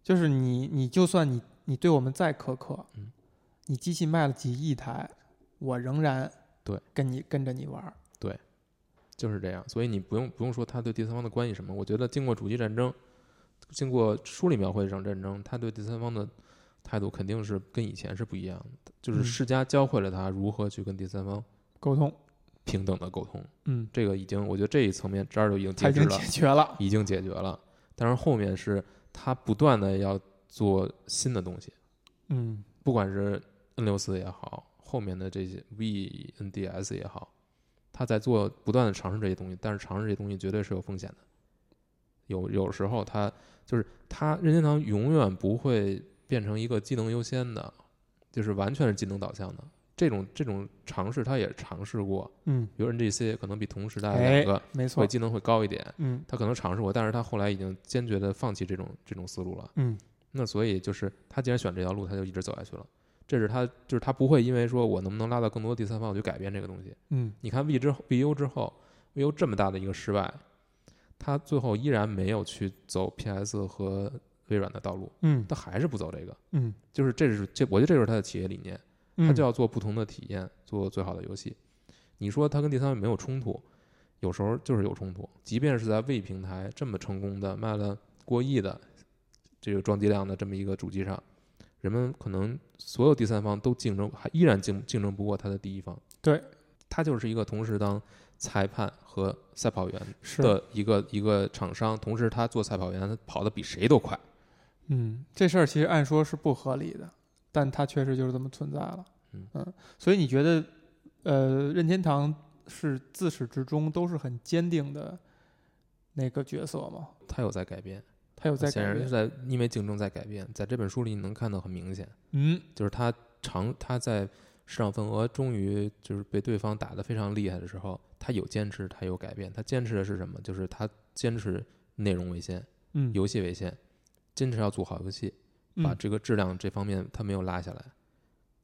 就是你，你就算你你对我们再苛刻，
嗯
你机器卖了几亿台，我仍然
对
跟你跟着你玩儿。
就是这样，所以你不用不用说他对第三方的关系什么。我觉得经过主机战争，经过书里描绘这场战争，他对第三方的态度肯定是跟以前是不一样的。就是
嗯
世家教会了他如何去跟第三方
沟通，
平等的沟通，
嗯，
这个已经我觉得这一层面这儿就已经
解决了。
已经解决了。但是后面是他不断的要做新的东西，
嗯
不管是 N 六四也好，后面的这些 V、NDS 也好，他在做不断的尝试这些东西，但是尝试这些东西绝对是有风险的。有有时候他就是他任天堂永远不会变成一个技能优先的，就是完全是技能导向的。这种这种尝试他也尝试过，
嗯，
比如 NGC 可能比同时代
哎
两个
没错
会。技能会高一点，
嗯
他可能尝试过，但是他后来已经坚决的放弃这种这种思路了。
嗯
那所以就是他既然选这条路，他就一直走下去了。这是他就是他不会因为说我能不能拉到更多第三方，我就改变这个东西。
嗯
你看 V 之后 VU 之后，VU 这么大的一个失败，他最后依然没有去走 PS 和微软的道路，
嗯
他还是不走这个。
嗯
就是这是这，我觉得这就是他的企业理念，
嗯，
他就要做不同的体验，做最好的游戏。你说他跟第三方没有冲突，有时候就是有冲突。即便是在 V 平台这么成功的卖了过亿的这个装机量的这么一个主机上，人们可能所有第三方都竞争，还依然竞竞争不过他的第一方。
对，
他就是一个同时当裁判和赛跑员
是
的一个一个厂商，同时他做赛跑员，他跑得比谁都快。
嗯，这事儿其实按说是不合理的，但它确实就是这么存在了。
嗯
所以你觉得，呃，任天堂是自始至终都是很坚定的那个角色吗？
他有在改变，
他有在改变
显然是。在因为竞争在改变，在这本书里你能看到很明显。
嗯
就是他长他在市场份额终于就是被对方打得非常厉害的时候，他有坚持，他有改变。他坚持的是什么？就是他坚持内容为先，
嗯，
游戏为先，坚持要做好游戏，把
嗯
这个质量这方面他没有拉下来，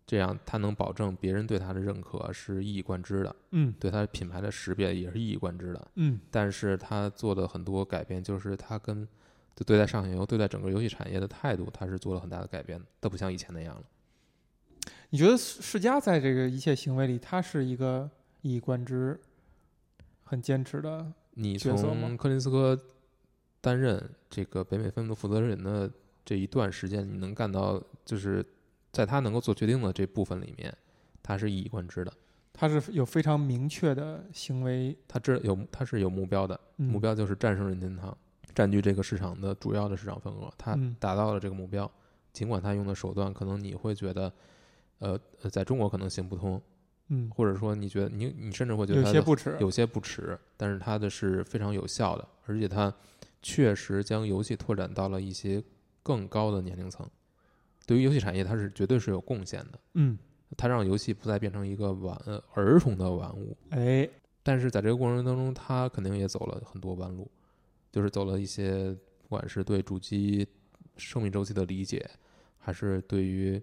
这样他能保证别人对他的认可是一以贯之的，
嗯
对他品牌的识别也是一以贯之的。
嗯
但是他做的很多改变，就是他跟就对待上下游、对待整个游戏产业的态度，他是做了很大的改变的，他不像以前那样了。
你觉得世世嘉在这个一切行为里，他是一个一以贯之、很坚持的？
你从柯林斯科担任这个北美分部负责人的这一段时间，你能干到，就是在他能够做决定的这部分里面，他是一以贯之的，
他是有非常明确的行为
他这有他是有目标的，
嗯
目标就是战胜任天堂，占据这个市场的主要的市场份额，他
嗯
达到了这个目标。尽管他用的手段可能你会觉得，呃，呃在中国可能行不通，
嗯，
或者说你觉得你你甚至会觉得
有些不耻。
有些不耻，但是他的是非常有效的，而且他确实将游戏拓展到了一些更高的年龄层。对于游戏产业，它是绝对是有贡献的。
嗯，
它让游戏不再变成一个玩呃儿童的玩物，
哎，
但是在这个过程当中，它肯定也走了很多弯路，就是走了一些不管是对主机生命周期的理解，还是对于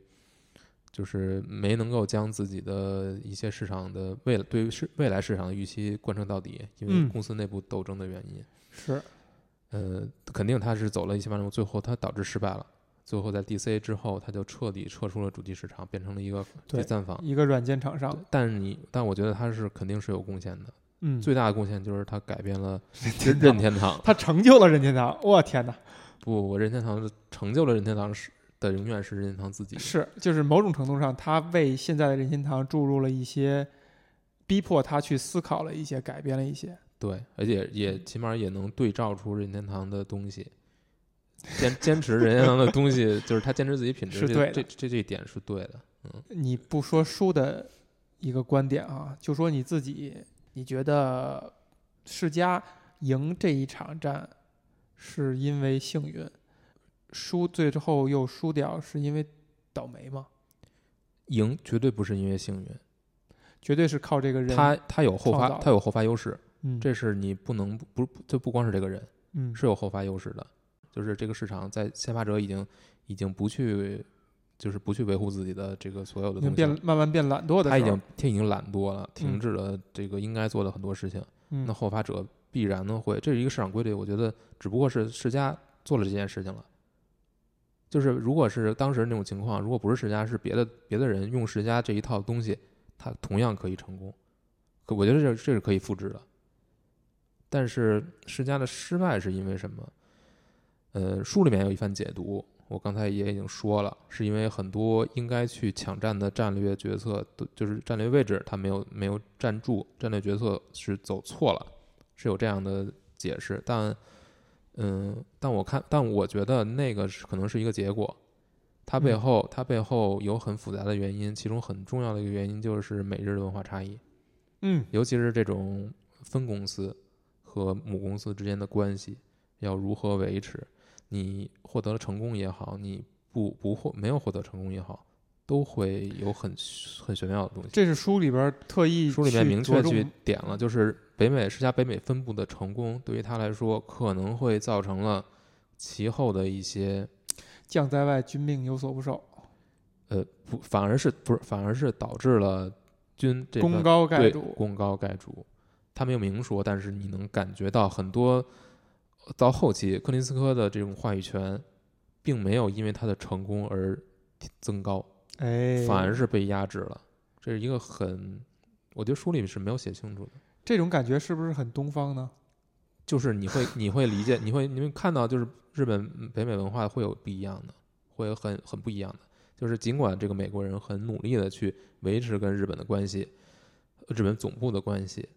就是没能够将自己的一些市场的未对于市未来市场的预期贯彻到底，因为
嗯
公司内部斗争的原因，
是，
呃，肯定他是走了一些弯路，最后他导致失败了。最后在 DC 之后，他就彻底撤出了主机市场，变成了一个
对
第三方。
一个软件厂商。
但你，但我觉得他是肯定是有贡献的。
嗯，
最大的贡献就是他改变了 [laughs] 任天堂。[laughs]
他成就了任天堂。我天哪！
不，我任天堂成就了任天堂是的永远是任天堂自己。
是，就是某种程度上，他为现在的任天堂注入了一些，逼迫他去思考了一些，改变了一些。
对，而且也起码也能对照出任天堂的东西，坚坚持任天堂的东西，就是他坚持自己品质，
对的
这这这一点是对的。
嗯你不说书的一个观点啊，就说你自己，你觉得世嘉赢这一场战是因为幸运，输最后又输掉是因为倒霉吗？
赢绝对不是因为幸运，
绝对是靠这个人。
他他有后发他有后发优势，
嗯，
这是你不能不不就不光是这个人
嗯
是有后发优势的，就是这个市场在先发者已经已经不去就是不去维护自己的这个所有的东西
变慢慢变懒惰的，
他已经他已经懒惰了，停
嗯
止了这个应该做的很多事情。
嗯
那后发者必然呢会，这是一个市场规律。我觉得只不过是世嘉做了这件事情了。就是如果是当时那种情况，如果不是世嘉，是别的别的人用世嘉这一套东西，他同样可以成功。可我觉得这这是可以复制的。但是世家的失败是因为什么？呃，书里面有一番解读，我刚才也已经说了，是因为很多应该去抢占的战略决策，都就是战略位置，他没有没有站住，战略决策是走错了，是有这样的解释。但，嗯，但我看，但我觉得那个是可能是一个结果，它背
嗯
后它背后有很复杂的原因，其中很重要的一个原因就是美日的文化差异。
嗯
尤其是这种分公司和母公司之间的关系要如何维持？你获得了成功也好，你不不获没有获得成功也好，都会有很很玄妙的东西。
这是书里边特意
书里面明确去点了，就是北美世嘉北美分部的成功，对于他来说可能会造成了其后的一些 [tsk]
将在外，军命有所不受，
呃不，反而是不是反而是导致了军这
功
个对
高盖主。
功高盖主。他没有明说，但是你能感觉到很多到后期克林斯科的这种话语权，并没有因为他的成功而增高，
哎，
反而是被压制了。这是一个很，我觉得书里是没有写清楚的。
这种感觉是不是很东方呢？
就是你会你会理解，你会你会看到，就是日本嗯北美文化会有不一样的，会有很很不一样的。就是尽管这个美国人很努力的去维持跟日本的关系，日本总部的关系，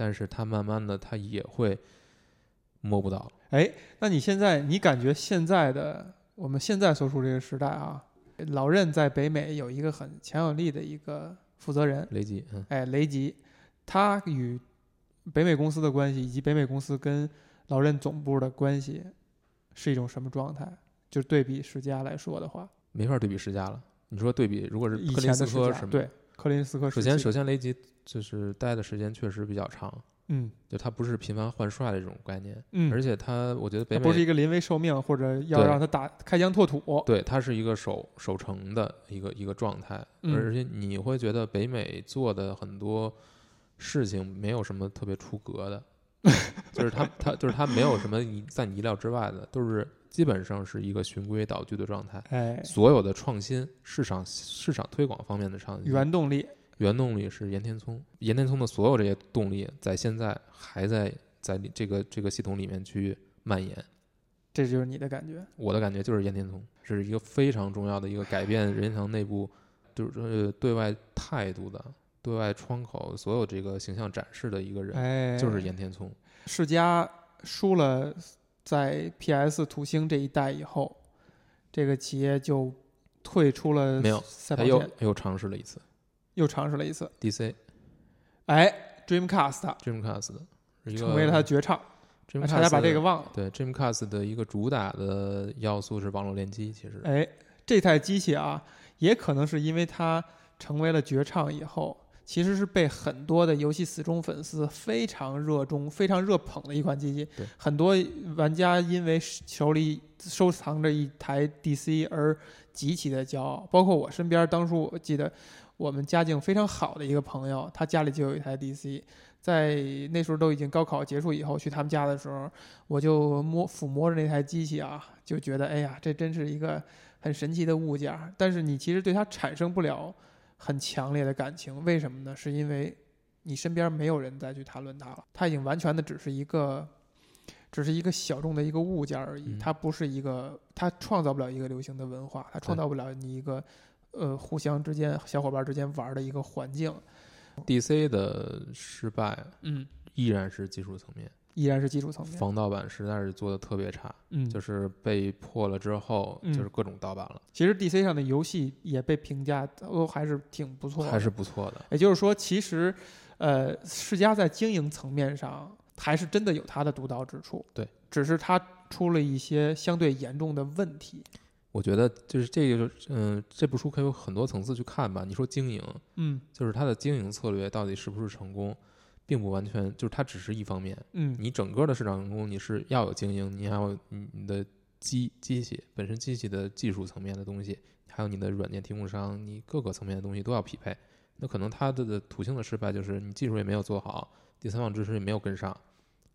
但是他慢慢的他也会摸不到。
哎，那你现在你感觉现在的我们现在所处这个时代啊，老任在北美有一个很强有力的一个负责人，
雷吉，嗯，
哎，雷吉，他与北美公司的关系，以及北美公司跟老任总部的关系，是一种什么状态？就对比世嘉来说的话，
没法对比世嘉了。你说对比，如果是克林斯科什么？
对，克林斯科时
首先
期
首先雷吉就是待的时间确实比较长，
嗯
就它不是频繁换帅的这种概念，
嗯，
而且它我觉得北美
不是一个临危受命或者要让他打开疆拓土。
对，它是一个守守城的一个一个状态，
嗯
而且你会觉得北美做的很多事情没有什么特别出格的，就是它它就是它没有什么你在你意料之外的，都是基本上是一个循规蹈矩的状态。
哎，
所有的创新、市场市场推广方面的创新，
原动力，
原动力是盐田聪，盐田聪的所有这些动力在现在还在在这个这个系统里面去蔓延。
这就是你的感觉。
我的感觉就是盐田聪是一个非常重要的一个改变任天堂内部就是呃对外态度的、对外窗口所有这个形象展示的一个人，
哎，
就是盐田聪。
世嘉输了在 PS 图星这一代以后，这个企业就退出了
没有他又又尝试了一次
又尝试了一次。
DC
哎，Dreamcast
Dreamcast 是一个
成为了他绝唱，差点把这个忘了。
对 Dreamcast 的一个主打的要素是网络联机，其实
哎，这台机器啊，也可能是因为它成为了绝唱以后，其实是被很多的游戏死忠粉丝非常热衷、非常热捧的一款机器
对。
很多玩家因为手里收藏着一台 DC 而极其的骄傲，包括我身边，当初我记得我们家境非常好的一个朋友，他家里就有一台 DC。在那时候都已经高考结束以后，去他们家的时候，我就摸抚摸着那台机器啊，就觉得哎呀，这真是一个很神奇的物件儿。但是你其实对它产生不了很强烈的感情，为什么呢？是因为你身边没有人再去谈论它了，它已经完全的只是一个，只是一个小众的一个物件而已。
嗯
它不是一个，它创造不了一个流行的文化，它创造不了你一个。呃，互相之间、小伙伴之间玩的一个环境
，DC 的失败
嗯，
依然是技术层面，
依然是技术层面，
防盗版实在是做的特别差，
嗯，
就是被破了之后
嗯
就是各种盗版了，
其实 DC 上的游戏也被评价都还是挺不错的，
还是不错的。
也就是说，其实，呃，世嘉在经营层面上还是真的有它的独到之处。
对，
只是它出了一些相对严重的问题。
我觉得就是这个，嗯、这部书可以有很多层次去看吧。你说经营，
嗯
就是它的经营策略到底是不是成功，并不完全，就是它只是一方面。
嗯，
你整个的市场成功，你是要有经营，你还有你你的机机器本身机器的技术层面的东西，还有你的软件提供商，你各个层面的东西都要匹配。那可能它的的土星的失败就是你技术也没有做好，第三方支持也没有跟上，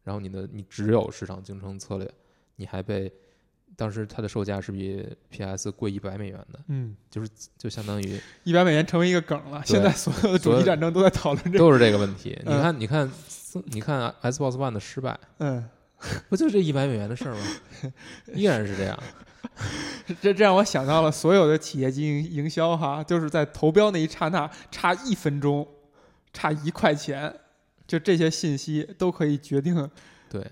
然后你的你只有市场竞争策略，你还被当时它的售价是比 PS 贵一百美元的，
嗯，
就是就相当于
一百美元成为一个梗了。现在所有的主机战争都在讨论这个。
都是这个问题。你
嗯
看，你看，你看 Xbox One 的失败，
嗯，[laughs]
不就这一百美元的事儿吗？依然是这样。[laughs]
这这让我想到了所有的企业经营营销哈，就是在投标那一刹那差一分钟，差一块钱，就这些信息都可以决定
对，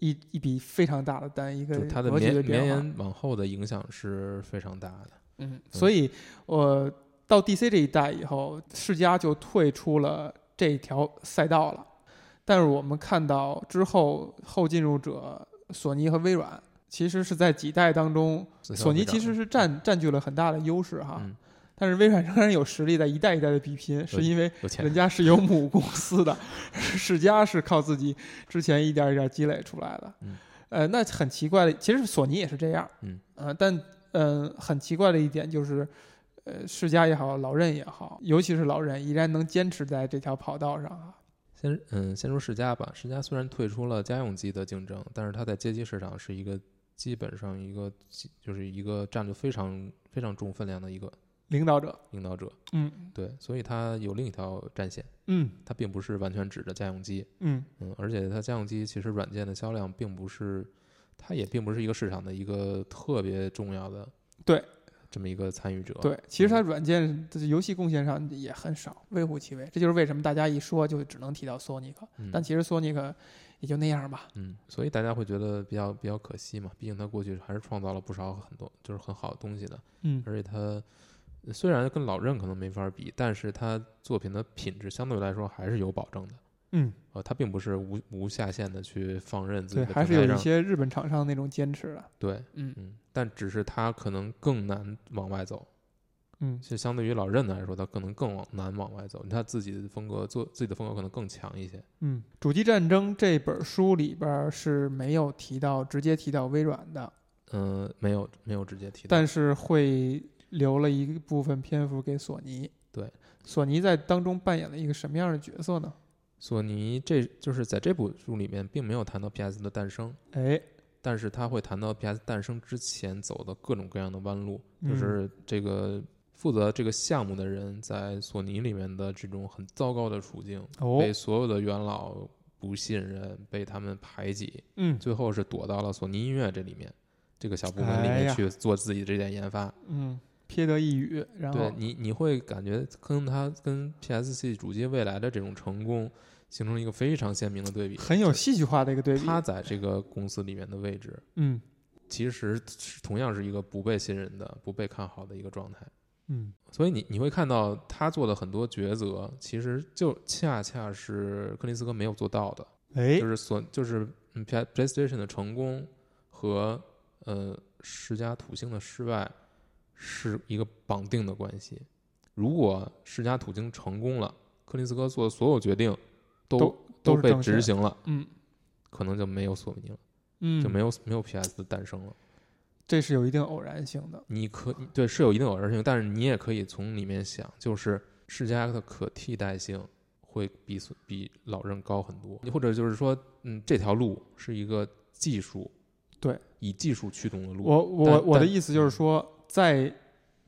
一一笔非常大的单，一个
就它的
格局的
绵绵。延往后的影响是非常大的。
嗯，所以我到 DC 这一代以后，世嘉就退出了这条赛道了。但是我们看到之后后进入者索尼和微软，其实是在几代当中，索尼其实是占占据了很大的优势哈。
嗯
但是微软仍然有实力在一代一代的比拼，是因为人家是有母公司的，[laughs] 世嘉是靠自己之前一点一点积累出来的。
嗯
呃，那很奇怪的，其实索尼也是这样。
嗯，
呃，但嗯、呃很奇怪的一点就是，呃，世嘉也好，老任也好，尤其是老任，依然能坚持在这条跑道上啊。
先嗯，先说世嘉吧。世嘉虽然退出了家用机的竞争，但是它在街机市场是一个基本上一个就是一个占着非常非常重分量的一个
领导者，
领导者。
嗯
对，所以它有另一条战线，
嗯
它并不是完全指着家用机。
嗯
嗯，而且它家用机其实软件的销量并不是，它也并不是一个市场的一个特别重要的
对
这么一个参与者。
对，其实它软件的游戏贡献上也很少，微乎其微。这就是为什么大家一说就只能提到索尼克，
嗯，
但其实索尼克也就那样吧。
嗯，所以大家会觉得比较比较可惜嘛，毕竟它过去还是创造了不少很多就是很好的东西的，
嗯
而且它虽然跟老任可能没法比，但是他作品的品质相对来说还是有保证的。
嗯，
呃，他并不是无无下限的去放任自己的对，
还是有一些日本厂商那种坚持的。
对，
嗯
嗯，但只是他可能更难往外走，
嗯
就相对于老任来说，他可能更往难往外走，他自己的风格做自己的风格可能更强一些。
嗯，《主机战争》这本书里边儿是没有提到直接提到微软的，
嗯、没有没有直接提到，
但是会留了一部分篇幅给索尼。
对，
索尼在当中扮演了一个什么样的角色呢？
索尼这就是在这部书里面并没有谈到 PS 的诞生，
哎，
但是他会谈到 PS 诞生之前走的各种各样的弯路，
嗯
就是这个负责这个项目的人在索尼里面的这种很糟糕的处境，
哦
被，所有的元老不信任，被他们排挤，
嗯
最后是躲到了索尼音乐这里面这个小部门里面去做自己这点研发。
嗯，瞥得一语，然后
对你，你会感觉跟它跟 P S C 主机未来的这种成功形成了一个非常鲜明的对比。
很有戏剧化的一个对比。
他在这个公司里面的位置，
嗯
其实是同样是一个不被信任的、不被看好的一个状态。
嗯
所以你你会看到他做的很多抉择，其实就恰恰是克林斯科没有做到的，
哎
就，是所就是嗯 Play PlayStation 的成功和呃世嘉土星的失败是一个绑定的关系。如果世嘉土经成功了，克林斯科做的所有决定都
都
被执行了，
嗯
可能就没有索尼了，
嗯，
就没有没有 PS 的诞生了。
这是有一定偶然性的。
你可对是有一定偶然性，但是你也可以从里面想，就是世嘉的可替代性会比比老任高很多，或者就是说，嗯，这条路是一个技术，
对，
以技术驱动的路。
我我我的意思就是说，在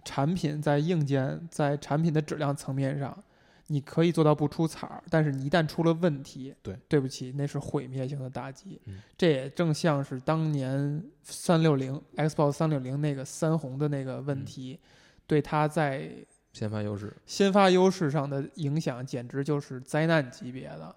产品、在硬件、在产品的质量层面上，你可以做到不出彩儿，但是你一旦出了问题，
对，
对不起，那是毁灭性的打击。
嗯
这也正像是当年三六零 Xbox 三六零那个三红的那个问
嗯
题，对它在
先发优势，
先发优势上的影响，简直就是灾难级别的。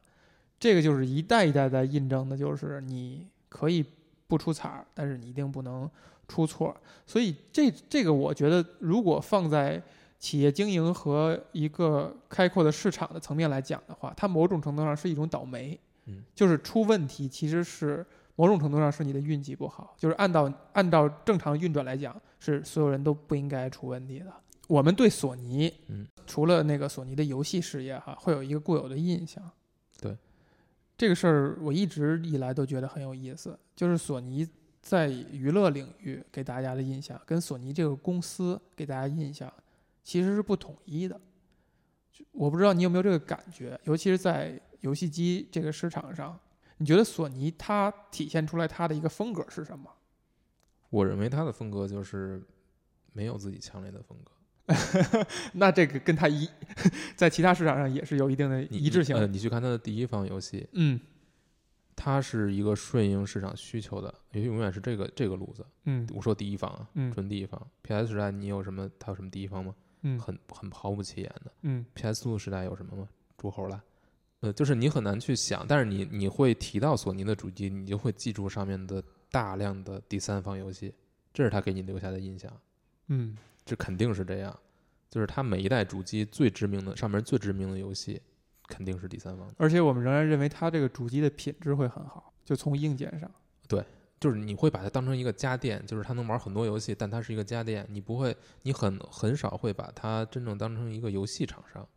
这个就是一代一代在印证的，就是你可以不出彩儿，但是你一定不能出错。所以这这个，我觉得如果放在企业经营和一个开阔的市场的层面来讲的话，它某种程度上是一种倒霉。
嗯，
就是出问题其实是某种程度上是你的运气不好，就是按照按照正常运转来讲，是所有人都不应该出问题的。我们对索尼，
嗯，
除了那个索尼的游戏事业哈，会有一个固有的印象。
对，
这个事儿我一直以来都觉得很有意思，就是索尼在娱乐领域给大家的印象，跟索尼这个公司给大家印象其实是不统一的。我不知道你有没有这个感觉，尤其是在游戏机这个市场上，你觉得索尼它体现出来它的一个风格是什么？
我认为它的风格就是没有自己强烈的风格。[laughs]
那这个跟它一 [laughs] 在其他市场上也是有一定的一致性
呃，。你去看它的第一方游戏，
嗯
它是一个顺应市场需求的，也永远是这个这个路子。
嗯
我说第一方啊，
嗯
纯第一方。PS 时代你有什么？它有什么第一方吗？
嗯
很很毫不起眼的。
嗯
PS 2时代有什么吗？诸侯了。呃，就是你很难去想，但是你你会提到索尼的主机，你就会记住上面的大量的第三方游戏，这是他给你留下的印象，
嗯
这肯定是这样。就是它每一代主机最知名的上面最知名的游戏，肯定是第三方的。
而且我们仍然认为它这个主机的品质会很好，就从硬件上。
对就是你会把它当成一个家电，就是它能玩很多游戏，但它是一个家电，你不会，你很很少会把它真正当成一个游戏厂商。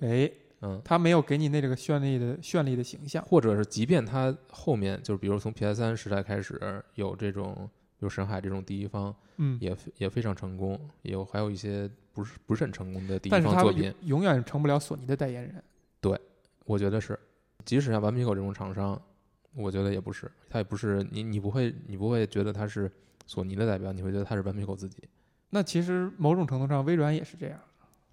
哎，
嗯，
它没有给你那这个绚丽的绚丽的形象。
或者是即便它后面就是比如从 PS 三时代开始有这种，比如深海这种第一方
嗯，
也也非常成功，也有还有一些不是不是很成功的第一方作品，
永远成不了索尼的代言人。
我觉得是，即使像顽皮狗这种厂商，我觉得也不是，它也不是你你不会你不会觉得它是索尼的代表，你会觉得它是顽皮狗自己。
那其实某种程度上，微软也是这样，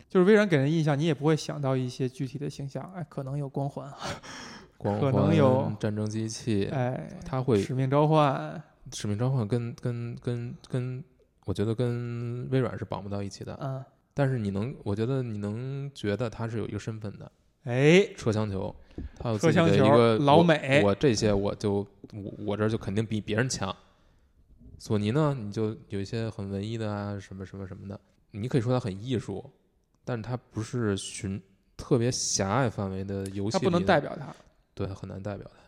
就是微软给人印象，你也不会想到一些具体的形象，哎，可能有光环，[laughs]
光
可能
环
有
战争机器，
哎，
它会
使命召唤，
使命召唤跟跟跟跟，我觉得跟微软是绑不到一起的。
嗯，
但是你能，我觉得你能觉得它是有一个身份的，
哎，
车厢球，它有
车
自己的一个
老美
我这些我就我我这儿就肯定比别人强。索尼呢，你就有一些很文艺的啊，什么什么什么的，你可以说它很艺术，但是它不是寻特别狭隘范围的游戏
它不能代表它。
对，很难代表它。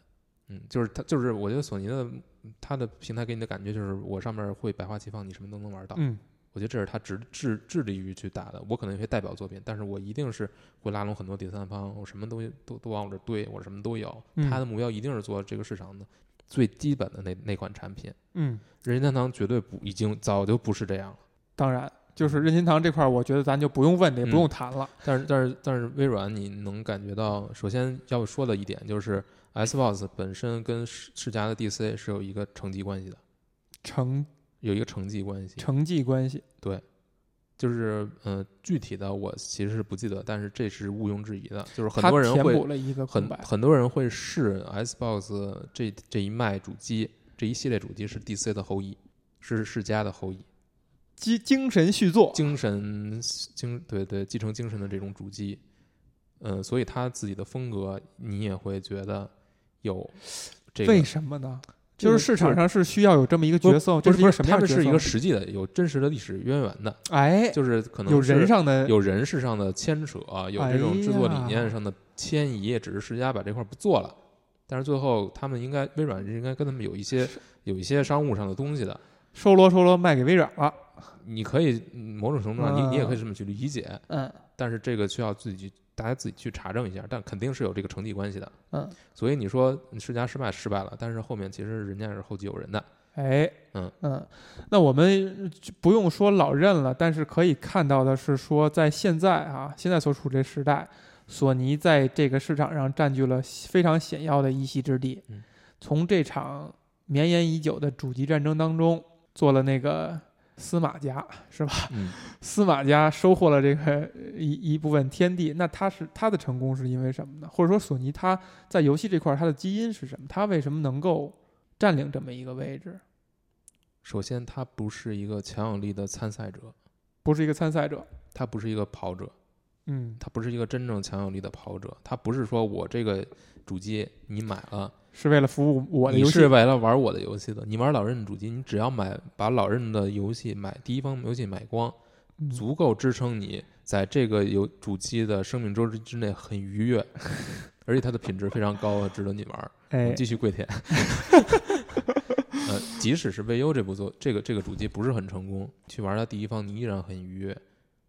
嗯，就是它，就是我觉得索尼的它的平台给你的感觉就是我上面会百花齐放，你什么都能玩到。
嗯，
我觉得这是他致致致力于去打的。我可能有些代表作品，但是我一定是会拉拢很多第三方，我什么东西都都往我这堆，我什么都有。
嗯
他的目标一定是做这个市场的最基本的那那款产品。
嗯，
任天堂绝对不已经早就不是这样了。
当然，就是任天堂这块儿，我觉得咱就不用问的，也不
嗯
用谈了。
但是但是但是微软你能感觉到，首先要说的一点就是 Xbox 本身跟世世嘉的 DC 是有一个成绩关系的，
成
有一个成绩关系。
成绩关系，对
就是呃，具体的我其实是不记得，但是这是毋庸置疑的，就是很多人会
填补了一个空
很
白。
很多人会视 Xbox 这这一脉主机这一系列主机是 DC 的后裔，是世家的后裔，
精精神续作，
精神精对对继承精神的这种主机，嗯、所以他自己的风格你也会觉得有这个
为什么呢？
这个
就是市场上是需要有这么一个角色，
不
这一个
是他们
什么样的角色？
是一个实际的有真实的历史渊源的，
哎，
就是可能
有人上的
有人事上的牵扯，有这种制作理念上的迁移，只是世嘉把这块儿不做了。但是最后他们应该微软是应该跟他们有一些有一些商务上的东西的。
收罗收罗卖给微软了。
你可以嗯某种程度上，你你也可以
嗯
这么去理解，
嗯
但是这个需要自己去大家自己去查证一下，但肯定是有这个成绩关系的。
嗯，
所以你说世家失败失败了，但是后面其实人家是后继有人的。
哎，
嗯
嗯，那我们就不用说老任了，但是可以看到的是说，在现在啊，现在所处这时代，索尼在这个市场上占据了非常显要的一席之地。
嗯
从这场绵延已久的主机战争当中，做了那个司马家，是吧？
嗯，
司马家收获了这个一一部分天地，那他是他的成功是因为什么呢？或者说索尼他在游戏这块儿它的基因是什么？他为什么能够占领这么一个位置？
首先他不是一个强有力的参赛者，
不是一个参赛者，
他不是一个跑者，
嗯，
他不是一个真正强有力的跑者，他不是说我这个主机你买了，
是为了服务我的
你
游戏
是为了玩我的游戏的。你玩老任的主机，你只要买把老任的游戏买第一方游戏买光，
嗯
足够支撑你在这个游主机的生命周期之内很愉悦，[laughs] 而且它的品质非常高，值得你玩。我
哎，
继续跪舔。[laughs] 呃，即使是 VU 这部作这个这个主机不是很成功，去玩它第一方你依然很愉悦，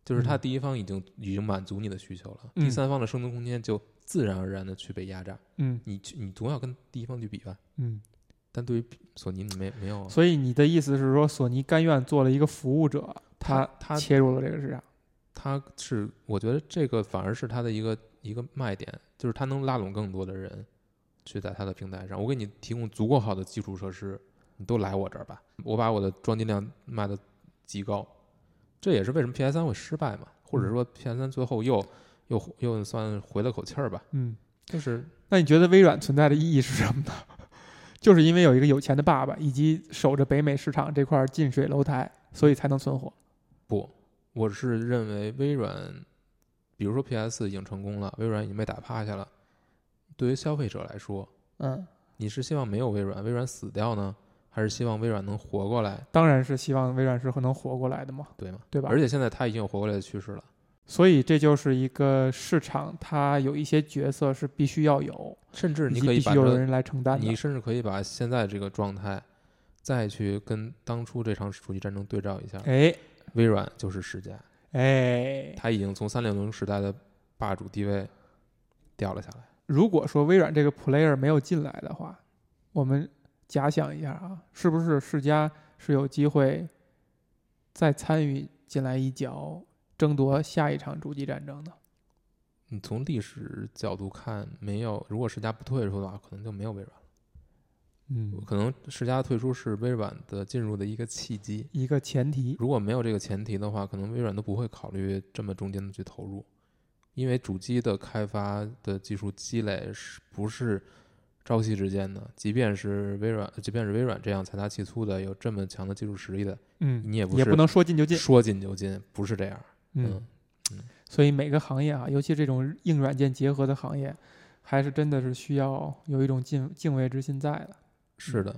就是它
嗯。
第一方已经已经满足你的需求了，
嗯。
第三方的生存空间就自然而然的去被压榨。
嗯。
你去你总要跟第一方去比吧，
嗯，
但对于索尼你没没有啊，
所以你的意思是说，索尼甘愿做了一个服务者，
他他
切入了这个市场。
他是我觉得这个反而是他的一个一个卖点，就是他能拉拢更多的人去在他的平台上，我给你提供足够好的基础设施，你都来我这儿吧，我把我的装机量卖的极高，这也是为什么 PS 3会失败嘛，或者说 PS 3最后又又又算回了口气儿吧，
嗯，
就是
那你觉得微软存在的意义是什么呢？[laughs] 就是因为有一个有钱的爸爸，以及守着北美市场这块近水楼台，所以才能存活。
不，我是认为微软，比如说 PS 已经成功了，微软已经被打趴下了，对于消费者来说，
嗯，
你是希望没有微软，微软死掉呢，还是希望微软能活过来，
当然是希望微软是能活过来的嘛，
对吗？
对吧？
而且现在它已经有活过来的趋势了，
所以这就是一个市场，它有一些角色是必须要有，
甚至你可以把
有人来承担的
你。甚至可以把现在这个状态，再去跟当初这场主机战争对照一下，
哎
微软就是世嘉，
哎，
它已经从三六零时代的霸主地位掉了下来。
如果说微软这个 player 没有进来的话，我们假想一下啊，是不是世嘉是有机会再参与进来一脚，争夺下一场主机战争的？
你从历史角度看，没有，如果世嘉不退出的话，可能就没有微软了。
嗯，
可能世嘉退出是微软的进入的一个契机。
一个前提。
如果没有这个前提的话，可能微软都不会考虑这么中间的去投入，因为主机的开发的技术积累是不是朝夕之间的？即便是微软，即便是微软这样财大气粗的，有这么强的技术实力的，
嗯，
你也不是
也不能说进就进。
说进就进，不是这样。
嗯
嗯，
所以每个行业啊，尤其这种硬软件结合的行业，还是真的是需要有一种敬敬畏之心在的。
是的，